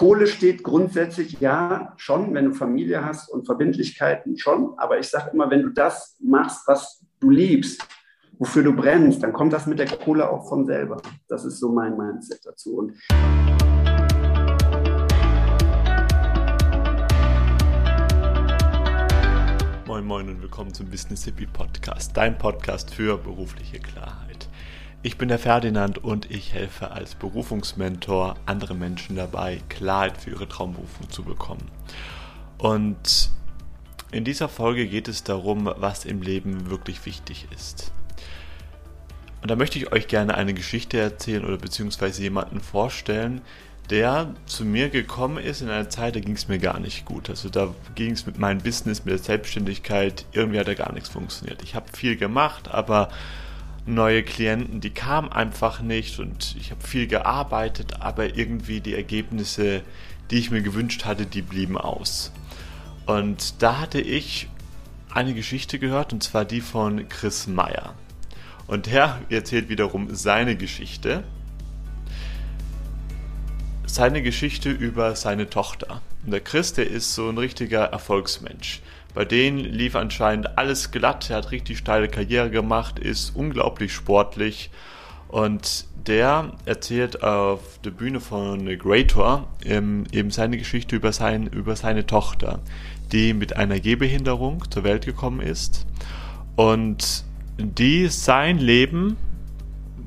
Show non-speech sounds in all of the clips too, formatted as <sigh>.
Kohle steht grundsätzlich ja schon, wenn du Familie hast und Verbindlichkeiten schon. Aber ich sage immer, wenn du das machst, was du liebst, wofür du brennst, dann kommt das mit der Kohle auch von selber. Das ist so mein Mindset dazu. Und Moin Moin und willkommen zum Business Hippie Podcast, dein Podcast für berufliche Klarheit. Ich bin der Ferdinand und ich helfe als Berufungsmentor anderen Menschen dabei, Klarheit für ihre Traumberufung zu bekommen. Und in dieser Folge geht es darum, was im Leben wirklich wichtig ist. Und da möchte ich euch gerne eine Geschichte erzählen oder beziehungsweise jemanden vorstellen, der zu mir gekommen ist in einer Zeit, da ging es mir gar nicht gut. Also da ging es mit meinem Business, mit der Selbstständigkeit, irgendwie hat da gar nichts funktioniert. Ich habe viel gemacht, aber neue Klienten, die kamen einfach nicht und ich habe viel gearbeitet, aber irgendwie die Ergebnisse, die ich mir gewünscht hatte, die blieben aus. Und da hatte ich eine Geschichte gehört und zwar die von Chris Meyer. Und er erzählt wiederum seine Geschichte. Seine Geschichte über seine Tochter. Und der Chris, der ist so ein richtiger Erfolgsmensch. Bei denen lief anscheinend alles glatt. Er hat richtig steile Karriere gemacht, ist unglaublich sportlich und der erzählt auf der Bühne von Greator ähm, eben seine Geschichte über, sein, über seine Tochter, die mit einer Gehbehinderung zur Welt gekommen ist und die sein Leben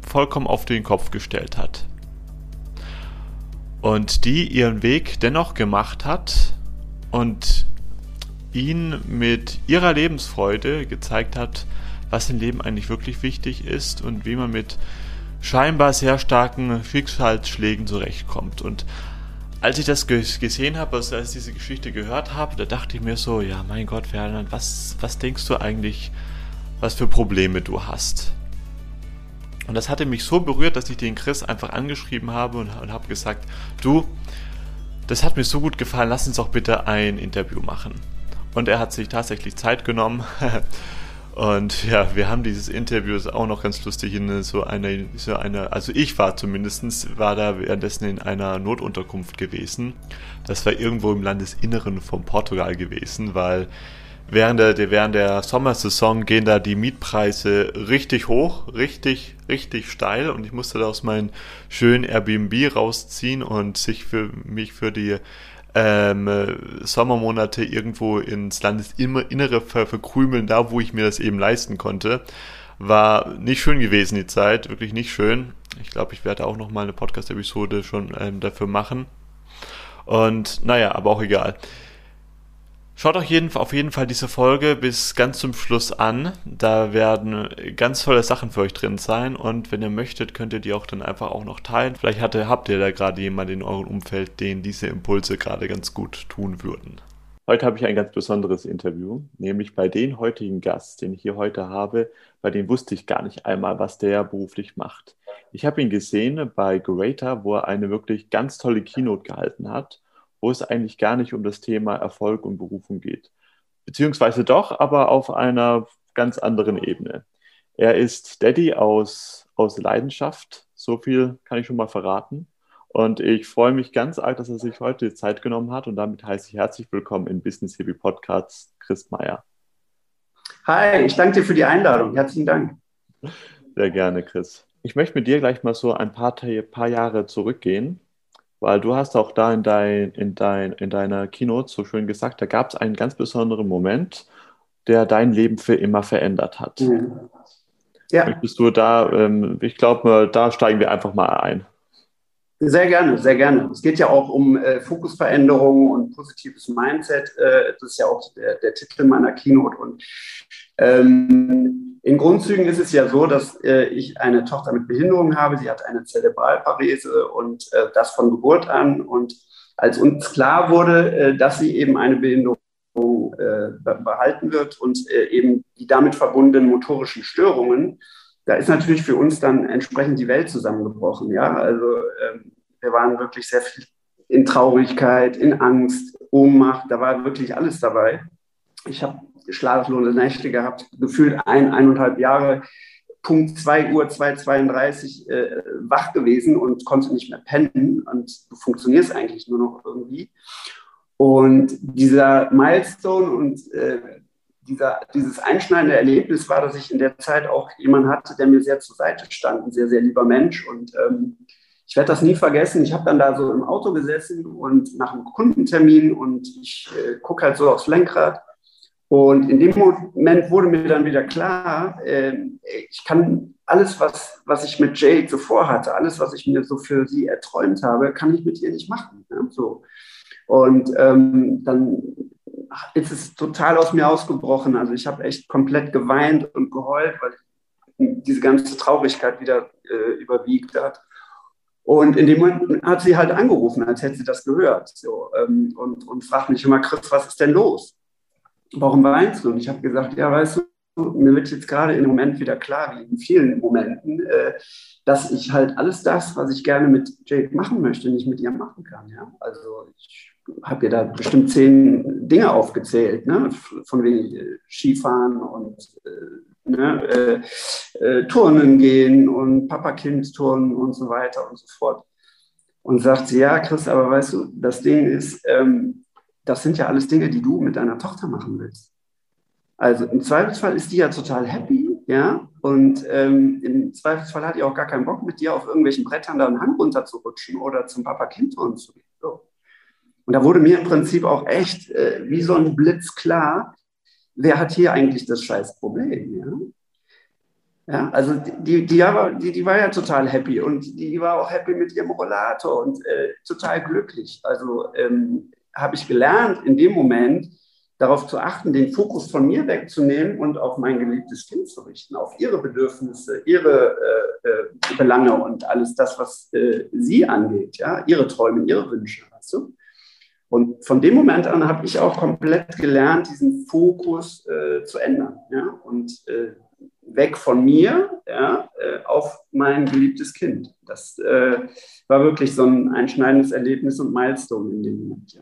vollkommen auf den Kopf gestellt hat. Und die ihren Weg dennoch gemacht hat und ihn mit ihrer Lebensfreude gezeigt hat, was im Leben eigentlich wirklich wichtig ist und wie man mit scheinbar sehr starken Schicksalsschlägen zurechtkommt. Und als ich das gesehen habe, also als ich diese Geschichte gehört habe, da dachte ich mir so, ja mein Gott, Ferdinand, was, was denkst du eigentlich, was für Probleme du hast? Und das hatte mich so berührt, dass ich den Chris einfach angeschrieben habe und, und habe gesagt, du, das hat mir so gut gefallen, lass uns doch bitte ein Interview machen. Und er hat sich tatsächlich Zeit genommen. <laughs> Und ja, wir haben dieses Interview auch noch ganz lustig in so einer, so einer, also ich war zumindestens war da währenddessen in einer Notunterkunft gewesen. Das war irgendwo im Landesinneren von Portugal gewesen, weil während der, während der Sommersaison gehen da die Mietpreise richtig hoch, richtig, richtig steil und ich musste da aus meinem schönen Airbnb rausziehen und sich für mich für die ähm, Sommermonate irgendwo ins Landesinnere ver verkrümeln, da wo ich mir das eben leisten konnte. War nicht schön gewesen, die Zeit, wirklich nicht schön. Ich glaube, ich werde auch noch mal eine Podcast-Episode schon ähm, dafür machen. Und naja, aber auch egal. Schaut euch jeden, auf jeden Fall diese Folge bis ganz zum Schluss an. Da werden ganz tolle Sachen für euch drin sein und wenn ihr möchtet, könnt ihr die auch dann einfach auch noch teilen. Vielleicht hatte, habt ihr da gerade jemanden in eurem Umfeld, den diese Impulse gerade ganz gut tun würden. Heute habe ich ein ganz besonderes Interview, nämlich bei den heutigen Gast, den ich hier heute habe, bei dem wusste ich gar nicht einmal, was der beruflich macht. Ich habe ihn gesehen bei Greater, wo er eine wirklich ganz tolle Keynote gehalten hat wo es eigentlich gar nicht um das Thema Erfolg und Berufung geht. Beziehungsweise doch, aber auf einer ganz anderen Ebene. Er ist Daddy aus, aus Leidenschaft, so viel kann ich schon mal verraten. Und ich freue mich ganz arg, dass er sich heute die Zeit genommen hat. Und damit heiße ich herzlich willkommen im Business Hippie Podcast, Chris Meyer. Hi, ich danke dir für die Einladung. Herzlichen Dank. Sehr gerne, Chris. Ich möchte mit dir gleich mal so ein paar, paar Jahre zurückgehen weil du hast auch da in, dein, in, dein, in deiner Keynote so schön gesagt, da gab es einen ganz besonderen Moment, der dein Leben für immer verändert hat. Mhm. Ja. Möchtest du da, ähm, ich glaube, da steigen wir einfach mal ein. Sehr gerne, sehr gerne. Es geht ja auch um äh, Fokusveränderungen und positives Mindset. Äh, das ist ja auch der, der Titel meiner Keynote. Und ähm, in Grundzügen ist es ja so, dass äh, ich eine Tochter mit Behinderung habe. Sie hat eine Zerebralparese und äh, das von Geburt an. Und als uns klar wurde, äh, dass sie eben eine Behinderung äh, behalten wird und eben die damit verbundenen motorischen Störungen, da ist natürlich für uns dann entsprechend die Welt zusammengebrochen. Ja, also ähm, wir waren wirklich sehr viel in Traurigkeit, in Angst, Ohnmacht, da war wirklich alles dabei. Ich habe schlaflose Nächte gehabt, gefühlt ein, eineinhalb Jahre Punkt 2 Uhr, 2.32 äh, wach gewesen und konnte nicht mehr pennen und du funktionierst eigentlich nur noch irgendwie. Und dieser Milestone und äh, dieser, dieses einschneidende Erlebnis war, dass ich in der Zeit auch jemanden hatte, der mir sehr zur Seite stand, ein sehr, sehr lieber Mensch. Und ähm, ich werde das nie vergessen. Ich habe dann da so im Auto gesessen und nach einem Kundentermin und ich äh, gucke halt so aufs Lenkrad. Und in dem Moment wurde mir dann wieder klar, äh, ich kann alles, was, was ich mit Jade so vorhatte, alles, was ich mir so für sie erträumt habe, kann ich mit ihr nicht machen. Ja? So. Und ähm, dann ist es total aus mir ausgebrochen. Also ich habe echt komplett geweint und geheult, weil diese ganze Traurigkeit wieder äh, überwiegt hat. Und in dem Moment hat sie halt angerufen, als hätte sie das gehört. So, ähm, und, und fragt mich immer, Chris, was ist denn los? Warum weinst du? Und ich habe gesagt, ja, weißt du, mir wird jetzt gerade im Moment wieder klar, wie in vielen Momenten, äh, dass ich halt alles das, was ich gerne mit Jade machen möchte, nicht mit ihr machen kann. Ja? Also ich habe ihr da bestimmt zehn Dinge aufgezählt, ne? von wegen Skifahren und äh, ne? äh, äh, Turnen gehen und Papa-Kind-Turnen und so weiter und so fort. Und sagt sie, ja, Chris, aber weißt du, das Ding ist, ähm, das sind ja alles Dinge, die du mit deiner Tochter machen willst. Also im Zweifelsfall ist die ja total happy, ja, und ähm, im Zweifelsfall hat die auch gar keinen Bock, mit dir auf irgendwelchen Brettern da einen Hang runterzurutschen oder zum Papa-Kind-Turnen zu gehen. So. Und da wurde mir im Prinzip auch echt äh, wie so ein Blitz klar, wer hat hier eigentlich das scheiß Problem? Ja? Ja, also die, die, die, die war ja total happy und die war auch happy mit ihrem Rollator und äh, total glücklich. Also ähm, habe ich gelernt, in dem Moment darauf zu achten, den Fokus von mir wegzunehmen und auf mein geliebtes Kind zu richten, auf ihre Bedürfnisse, ihre äh, äh, Belange und alles das, was äh, sie angeht, ja, ihre Träume, ihre Wünsche, weißt du? Und von dem Moment an habe ich auch komplett gelernt, diesen Fokus äh, zu ändern. Ja? Und äh, weg von mir ja, äh, auf mein geliebtes Kind. Das äh, war wirklich so ein einschneidendes Erlebnis und Milestone in dem Moment. Ja.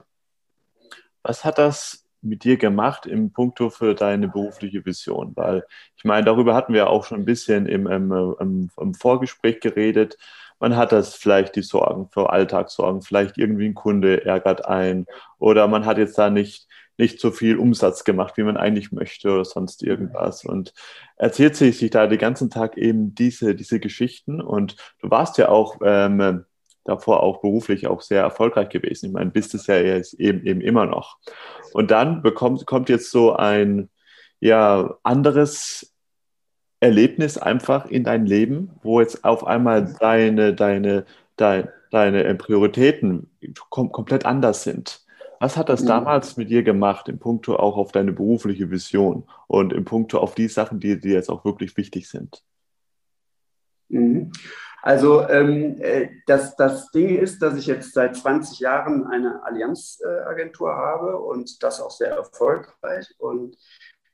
Was hat das mit dir gemacht im Punkto für deine berufliche Vision? Weil ich meine, darüber hatten wir auch schon ein bisschen im, im, im, im Vorgespräch geredet man hat das vielleicht die Sorgen für Alltagssorgen, vielleicht irgendwie ein Kunde ärgert ein oder man hat jetzt da nicht, nicht so viel Umsatz gemacht, wie man eigentlich möchte oder sonst irgendwas und erzählt sich, sich da den ganzen Tag eben diese, diese Geschichten und du warst ja auch ähm, davor auch beruflich auch sehr erfolgreich gewesen. Ich meine, bist es ja jetzt eben, eben immer noch. Und dann bekommt, kommt jetzt so ein ja, anderes Erlebnis einfach in dein Leben, wo jetzt auf einmal deine, deine, deine, deine äh, Prioritäten kom komplett anders sind. Was hat das mhm. damals mit dir gemacht, im Punkto auch auf deine berufliche Vision und im Punkto auf die Sachen, die dir jetzt auch wirklich wichtig sind? Mhm. Also ähm, äh, das, das Ding ist, dass ich jetzt seit 20 Jahren eine Allianzagentur habe und das auch sehr erfolgreich. Und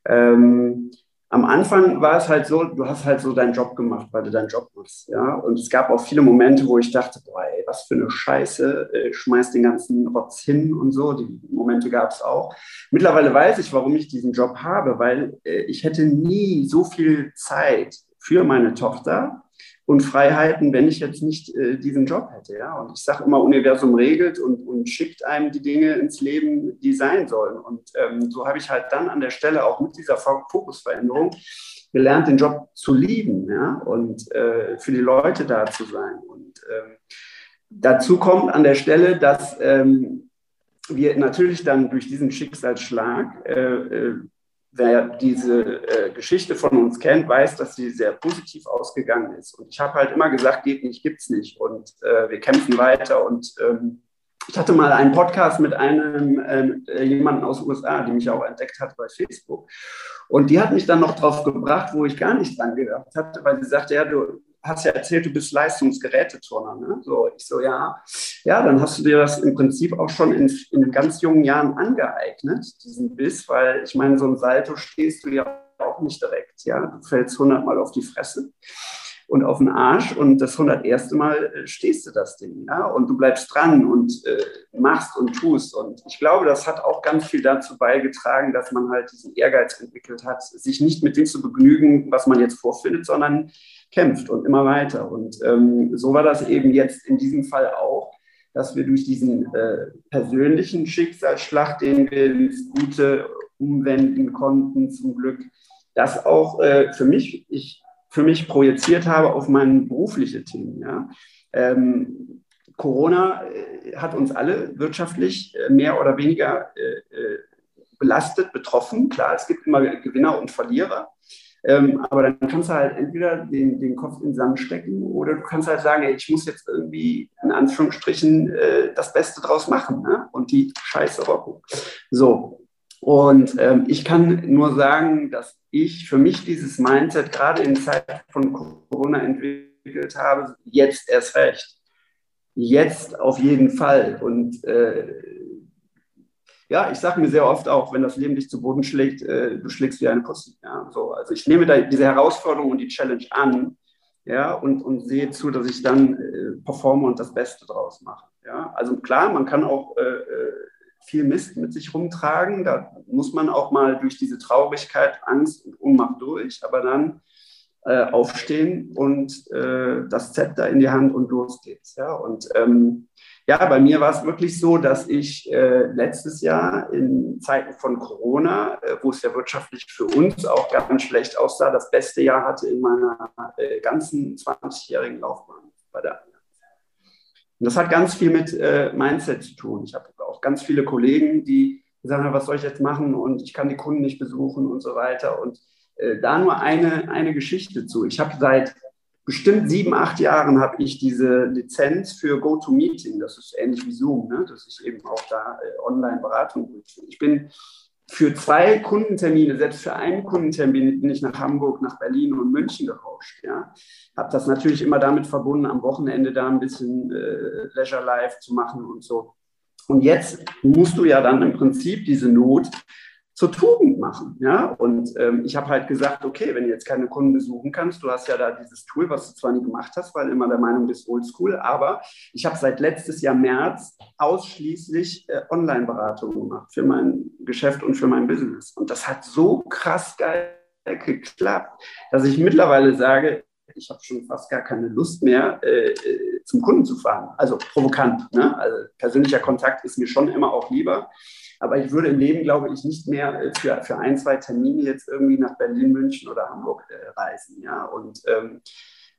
ähm, am Anfang war es halt so, du hast halt so deinen Job gemacht, weil du deinen Job machst, ja. Und es gab auch viele Momente, wo ich dachte, boah, ey, was für eine Scheiße, äh, schmeiß den ganzen Rotz hin und so. Die Momente gab es auch. Mittlerweile weiß ich, warum ich diesen Job habe, weil äh, ich hätte nie so viel Zeit für meine Tochter und Freiheiten, wenn ich jetzt nicht äh, diesen Job hätte. Ja? Und ich sage immer, Universum regelt und, und schickt einem die Dinge ins Leben, die sein sollen. Und ähm, so habe ich halt dann an der Stelle auch mit dieser Fokusveränderung gelernt, den Job zu lieben ja? und äh, für die Leute da zu sein. Und ähm, dazu kommt an der Stelle, dass ähm, wir natürlich dann durch diesen Schicksalsschlag äh, äh wer diese äh, Geschichte von uns kennt, weiß, dass sie sehr positiv ausgegangen ist. Und ich habe halt immer gesagt, geht nicht, gibt's nicht. Und äh, wir kämpfen weiter. Und ähm, ich hatte mal einen Podcast mit einem äh, jemanden aus den USA, die mich auch entdeckt hat bei Facebook. Und die hat mich dann noch drauf gebracht, wo ich gar nicht dran gedacht hatte, weil sie sagte, ja, du, hast ja erzählt, du bist Leistungsgeräteturner. Ne? So, ich so, ja. Ja, dann hast du dir das im Prinzip auch schon in, in ganz jungen Jahren angeeignet, diesen Biss, weil ich meine, so ein Salto stehst du ja auch nicht direkt. Ja, du fällst hundertmal auf die Fresse. und auf den Arsch und das 101. Mal äh, stehst du das Ding, ja, und du bleibst dran und äh, machst und tust. Und ich glaube, das hat auch ganz viel dazu beigetragen, dass man halt diesen Ehrgeiz entwickelt hat, sich nicht mit dem zu begnügen, was man jetzt vorfindet, sondern kämpft und immer weiter. Und ähm, so war das eben jetzt in diesem Fall auch, dass wir durch diesen äh, persönlichen Schicksalsschlag, den wir ins Gute umwenden konnten, zum Glück, das auch äh, für mich, ich für mich projiziert habe auf meine berufliche Themen. Ja. Ähm, Corona äh, hat uns alle wirtschaftlich äh, mehr oder weniger äh, belastet, betroffen. Klar, es gibt immer Gewinner und Verlierer. Ähm, aber dann kannst du halt entweder den, den Kopf in den Sand stecken oder du kannst halt sagen, ey, ich muss jetzt irgendwie in Anführungsstrichen äh, das Beste draus machen ne? und die Scheiße rocken. So. Und ähm, ich kann nur sagen, dass ich für mich dieses Mindset gerade in Zeiten von Corona entwickelt habe, jetzt erst recht. Jetzt auf jeden Fall. Und äh, ja, ich sage mir sehr oft auch, wenn das Leben dich zu Boden schlägt, äh, du schlägst wie eine Pussy. Ja, so. Also ich nehme da diese Herausforderung und die Challenge an ja, und, und sehe zu, dass ich dann äh, performe und das Beste draus mache. Ja. Also klar, man kann auch äh, äh viel Mist mit sich rumtragen. Da muss man auch mal durch diese Traurigkeit, Angst und Unmacht durch, aber dann äh, aufstehen und äh, das Zepter in die Hand und los geht's. Ja? Und ähm, ja, bei mir war es wirklich so, dass ich äh, letztes Jahr in Zeiten von Corona, äh, wo es ja wirtschaftlich für uns auch ganz schlecht aussah, das beste Jahr hatte in meiner äh, ganzen 20-jährigen Laufbahn bei der und das hat ganz viel mit äh, Mindset zu tun. Ich habe auch ganz viele Kollegen, die sagen, was soll ich jetzt machen und ich kann die Kunden nicht besuchen und so weiter. Und äh, da nur eine, eine Geschichte zu. Ich habe seit bestimmt sieben, acht Jahren habe ich diese Lizenz für GoToMeeting. Das ist ähnlich wie Zoom, ne? dass ich eben auch da äh, Online-Beratung durchführe. Ich bin für zwei Kundentermine, selbst für einen Kundentermin bin ich nach Hamburg, nach Berlin und München gerauscht. Ja. Habe das natürlich immer damit verbunden, am Wochenende da ein bisschen äh, Leisure Life zu machen und so. Und jetzt musst du ja dann im Prinzip diese Not zur Tugend machen. Ja? Und ähm, ich habe halt gesagt, okay, wenn du jetzt keine Kunden besuchen kannst, du hast ja da dieses Tool, was du zwar nie gemacht hast, weil immer der Meinung bist, oldschool, aber ich habe seit letztes Jahr März ausschließlich äh, Online-Beratung gemacht für mein Geschäft und für mein Business. Und das hat so krass geil geklappt, dass ich mittlerweile sage, ich habe schon fast gar keine Lust mehr, äh, äh, zum Kunden zu fahren. Also provokant. Ne? Also persönlicher Kontakt ist mir schon immer auch lieber. Aber ich würde im Leben, glaube ich, nicht mehr äh, für, für ein, zwei Termine jetzt irgendwie nach Berlin, München oder Hamburg äh, reisen. Ja? Und ähm,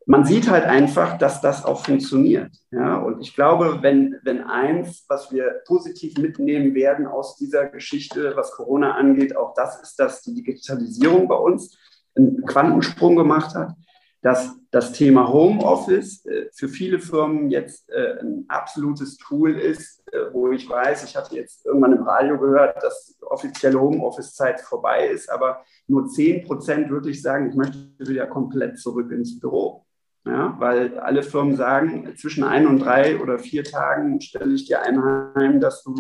man sieht halt einfach, dass das auch funktioniert. Ja? Und ich glaube, wenn, wenn eins, was wir positiv mitnehmen werden aus dieser Geschichte, was Corona angeht, auch das ist, dass die Digitalisierung bei uns einen Quantensprung gemacht hat dass das Thema Homeoffice äh, für viele Firmen jetzt äh, ein absolutes Tool ist, äh, wo ich weiß, ich hatte jetzt irgendwann im Radio gehört, dass offizielle Homeoffice-Zeit vorbei ist, aber nur 10 Prozent würde ich sagen, ich möchte wieder komplett zurück ins Büro. Ja, weil alle Firmen sagen, zwischen ein und drei oder vier Tagen stelle ich dir ein dass du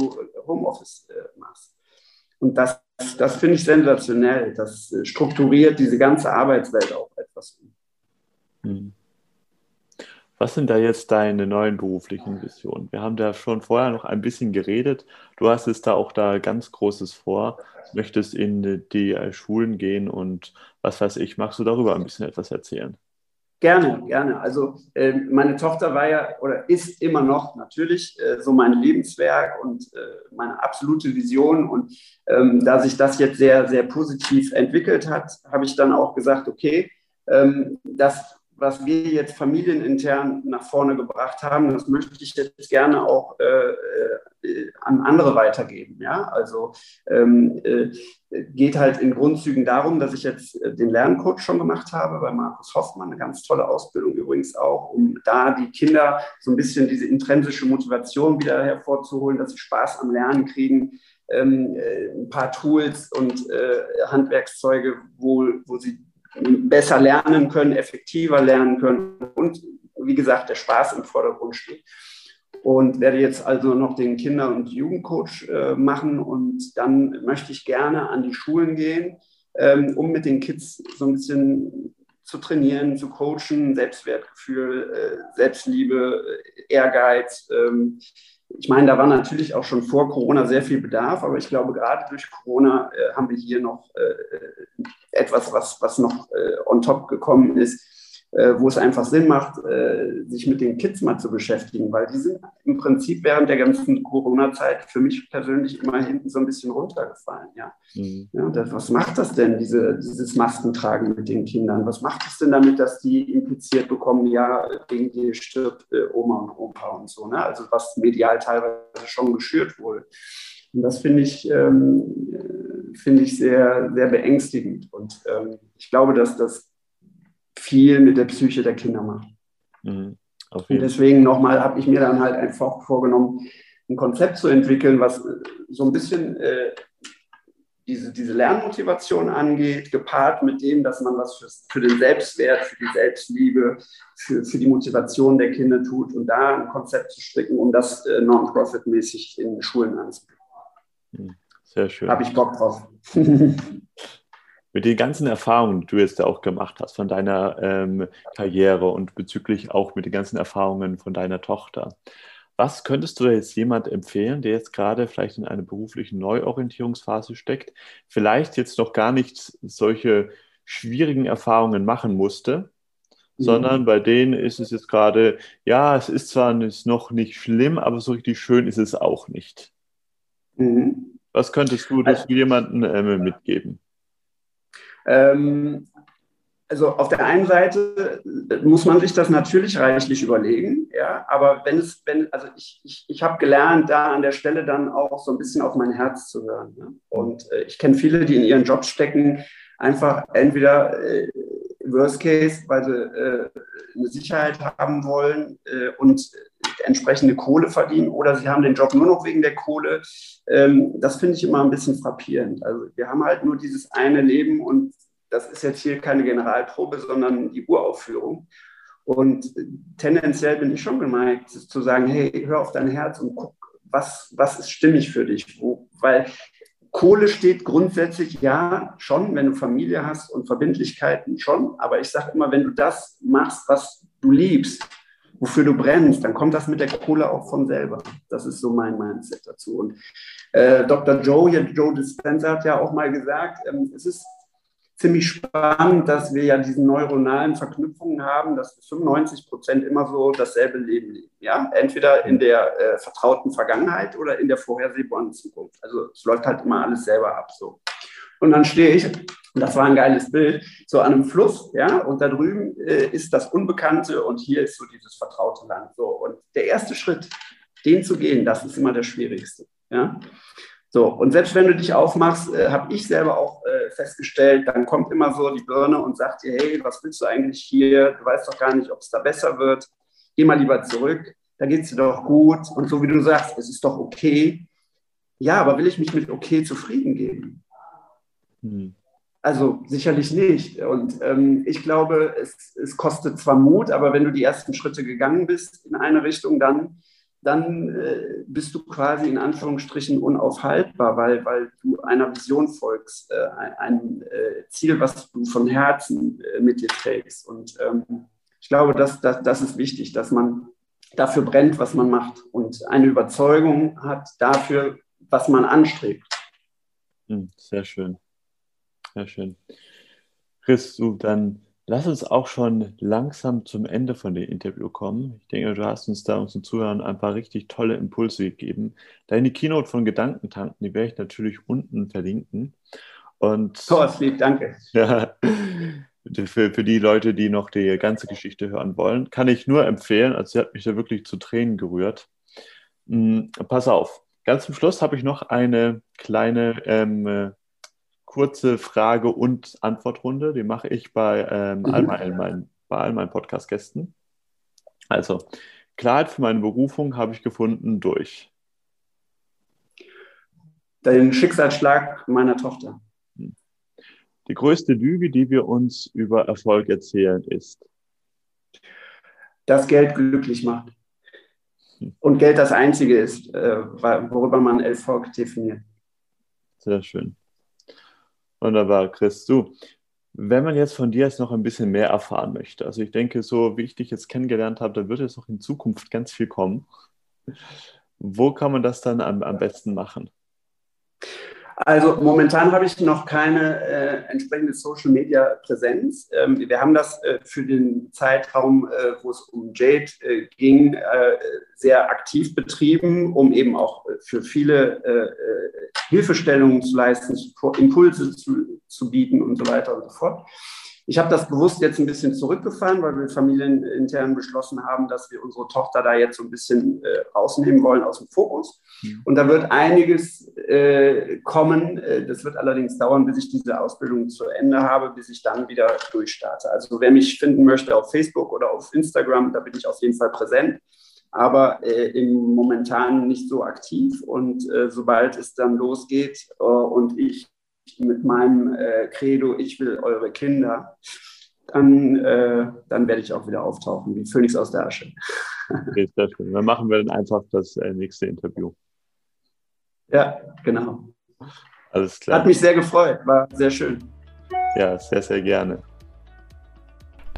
Homeoffice machst. Und das, das finde ich sensationell. Das strukturiert diese ganze Arbeitswelt auch etwas um. Hm. Was sind da jetzt deine neuen beruflichen Visionen? Wir haben da schon vorher noch ein bisschen geredet. Du hast es da auch da ganz Großes vor, möchtest in die Schulen gehen und was weiß ich. Magst du darüber ein bisschen etwas erzählen? Gerne, gerne. Also äh, meine Tochter war ja oder ist immer noch natürlich äh, so mein Lebenswerk und äh, meine absolute Vision. Und ähm, da sich das jetzt sehr, sehr positiv entwickelt hat, habe ich dann auch gesagt, okay, ähm, das was wir jetzt familienintern nach vorne gebracht haben, das möchte ich jetzt gerne auch äh, äh, an andere weitergeben. Ja? Also ähm, äh, geht halt in Grundzügen darum, dass ich jetzt äh, den Lerncoach schon gemacht habe bei Markus Hoffmann, eine ganz tolle Ausbildung übrigens auch, um da die Kinder so ein bisschen diese intrinsische Motivation wieder hervorzuholen, dass sie Spaß am Lernen kriegen. Ähm, äh, ein paar Tools und äh, Handwerkszeuge, wo, wo sie besser lernen können, effektiver lernen können und wie gesagt, der Spaß im Vordergrund steht. Und werde jetzt also noch den Kinder- und Jugendcoach äh, machen und dann möchte ich gerne an die Schulen gehen, ähm, um mit den Kids so ein bisschen zu trainieren, zu coachen, Selbstwertgefühl, äh, Selbstliebe, äh, Ehrgeiz. Ähm, ich meine, da war natürlich auch schon vor Corona sehr viel Bedarf, aber ich glaube, gerade durch Corona äh, haben wir hier noch äh, etwas, was, was noch äh, on top gekommen ist, äh, wo es einfach Sinn macht, äh, sich mit den Kids mal zu beschäftigen, weil die sind im Prinzip während der ganzen Corona-Zeit für mich persönlich immer hinten so ein bisschen runtergefallen. Ja. Mhm. ja das, was macht das denn, diese, dieses Maskentragen mit den Kindern? Was macht es denn damit, dass die impliziert bekommen, ja, wegen dir stirbt Oma und Opa und so? Ne? Also was medial teilweise schon geschürt wurde. Und das finde ich, ähm, finde ich sehr, sehr beängstigend. Und ähm, ich glaube, dass das viel mit der Psyche der Kinder macht. Mhm. Und deswegen nochmal habe ich mir dann halt einfach vorgenommen, ein Konzept zu entwickeln, was äh, so ein bisschen äh, diese, diese Lernmotivation angeht, gepaart mit dem, dass man was für, für den Selbstwert, für die Selbstliebe, für, für die Motivation der Kinder tut und da ein Konzept zu stricken, um das äh, non-profit-mäßig in Schulen anzubieten. Mhm. Sehr schön. Habe ich Bock drauf. <laughs> mit den ganzen Erfahrungen, die du jetzt auch gemacht hast von deiner ähm, Karriere und bezüglich auch mit den ganzen Erfahrungen von deiner Tochter, was könntest du da jetzt jemand empfehlen, der jetzt gerade vielleicht in einer beruflichen Neuorientierungsphase steckt, vielleicht jetzt noch gar nicht solche schwierigen Erfahrungen machen musste, mhm. sondern bei denen ist es jetzt gerade, ja, es ist zwar noch nicht schlimm, aber so richtig schön ist es auch nicht. Mhm. Was könntest du das jemandem äh, mitgeben? Ähm, also auf der einen Seite muss man sich das natürlich reichlich überlegen, ja, aber wenn es, wenn, also ich, ich, ich habe gelernt, da an der Stelle dann auch so ein bisschen auf mein Herz zu hören. Ne? Und äh, ich kenne viele, die in ihren Jobs stecken, einfach entweder äh, Worst Case, weil sie äh, eine Sicherheit haben wollen äh, und entsprechende Kohle verdienen oder sie haben den Job nur noch wegen der Kohle. Ähm, das finde ich immer ein bisschen frappierend. Also wir haben halt nur dieses eine Leben und das ist jetzt hier keine Generalprobe, sondern die Uraufführung. Und tendenziell bin ich schon geneigt zu sagen, hey, hör auf dein Herz und guck, was, was ist stimmig für dich. Wo, weil Kohle steht grundsätzlich ja schon, wenn du Familie hast und Verbindlichkeiten schon. Aber ich sage immer, wenn du das machst, was du liebst, wofür du brennst, dann kommt das mit der Kohle auch von selber. Das ist so mein Mindset dazu. Und äh, Dr. Joe, hier, Joe Dispenza hat ja auch mal gesagt, ähm, es ist ziemlich spannend, dass wir ja diese neuronalen Verknüpfungen haben, dass 95 Prozent immer so dasselbe Leben leben. Ja? Entweder in der äh, vertrauten Vergangenheit oder in der vorhersehbaren Zukunft. Also es läuft halt immer alles selber ab so. Und dann stehe ich, und das war ein geiles Bild, so an einem Fluss, ja, und da drüben äh, ist das Unbekannte und hier ist so dieses vertraute Land. So. Und der erste Schritt, den zu gehen, das ist immer der schwierigste. Ja? So, und selbst wenn du dich aufmachst, äh, habe ich selber auch äh, festgestellt, dann kommt immer so die Birne und sagt dir, hey, was willst du eigentlich hier? Du weißt doch gar nicht, ob es da besser wird. Geh mal lieber zurück, da geht es dir doch gut. Und so wie du sagst, es ist doch okay. Ja, aber will ich mich mit okay zufrieden geben? Hm. Also sicherlich nicht. Und ähm, ich glaube, es, es kostet zwar Mut, aber wenn du die ersten Schritte gegangen bist in eine Richtung, dann dann äh, bist du quasi in Anführungsstrichen unaufhaltbar, weil, weil du einer Vision folgst, äh, ein, ein äh, Ziel, was du von Herzen äh, mit dir trägst. Und ähm, ich glaube, das, das, das ist wichtig, dass man dafür brennt, was man macht und eine Überzeugung hat dafür, was man anstrebt. Hm, sehr schön. Sehr schön. Chris, du dann Lass uns auch schon langsam zum Ende von dem Interview kommen. Ich denke, du hast uns da unseren Zuhörern ein paar richtig tolle Impulse gegeben. Deine Keynote von Gedankentanken, die werde ich natürlich unten verlinken. Und lieb, danke. <laughs> Ja, für, für die Leute, die noch die ganze Geschichte hören wollen, kann ich nur empfehlen. Also, sie hat mich da wirklich zu Tränen gerührt. Hm, pass auf. Ganz zum Schluss habe ich noch eine kleine ähm, kurze Frage- und Antwortrunde. Die mache ich bei, ähm, mhm. all, meinen, bei all meinen Podcast-Gästen. Also, Klarheit für meine Berufung habe ich gefunden durch. Den Schicksalsschlag meiner Tochter. Hm. Die größte Lüge, die wir uns über Erfolg erzählen, ist, dass Geld glücklich macht. Hm. Und Geld das Einzige ist, äh, worüber man Erfolg definiert. Sehr schön. Wunderbar, Chris. Du, Wenn man jetzt von dir jetzt noch ein bisschen mehr erfahren möchte, also ich denke, so wie ich dich jetzt kennengelernt habe, da wird jetzt noch in Zukunft ganz viel kommen. Wo kann man das dann am, am besten machen? Also momentan habe ich noch keine äh, entsprechende Social Media Präsenz. Ähm, wir haben das äh, für den Zeitraum, äh, wo es um Jade äh, ging, äh, sehr aktiv betrieben, um eben auch äh, für viele Hilfestellungen zu leisten, Impulse zu, zu bieten und so weiter und so fort. Ich habe das bewusst jetzt ein bisschen zurückgefahren, weil wir familienintern beschlossen haben, dass wir unsere Tochter da jetzt so ein bisschen äh, rausnehmen wollen aus dem Fokus. Mhm. Und da wird einiges äh, kommen. Äh, das wird allerdings dauern, bis ich diese Ausbildung zu Ende habe, bis ich dann wieder durchstarte. Also wer mich finden möchte auf Facebook oder auf Instagram, da bin ich auf jeden Fall präsent aber äh, im momentan nicht so aktiv. Und äh, sobald es dann losgeht äh, und ich mit meinem äh, Credo, ich will eure Kinder, dann, äh, dann werde ich auch wieder auftauchen, wie Phönix aus der Asche. Okay, sehr schön. Dann machen wir dann einfach das äh, nächste Interview. Ja, genau. Alles klar. Hat mich sehr gefreut, war sehr schön. Ja, sehr, sehr gerne.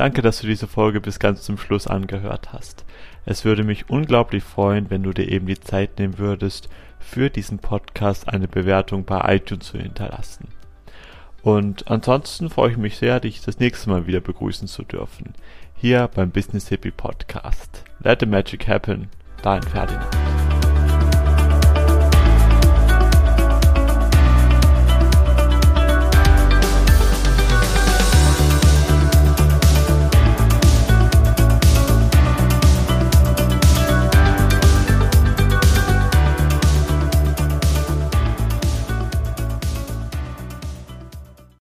Danke, dass du diese Folge bis ganz zum Schluss angehört hast. Es würde mich unglaublich freuen, wenn du dir eben die Zeit nehmen würdest, für diesen Podcast eine Bewertung bei iTunes zu hinterlassen. Und ansonsten freue ich mich sehr, dich das nächste Mal wieder begrüßen zu dürfen. Hier beim Business Hippie Podcast. Let the Magic Happen. Dein Ferdinand.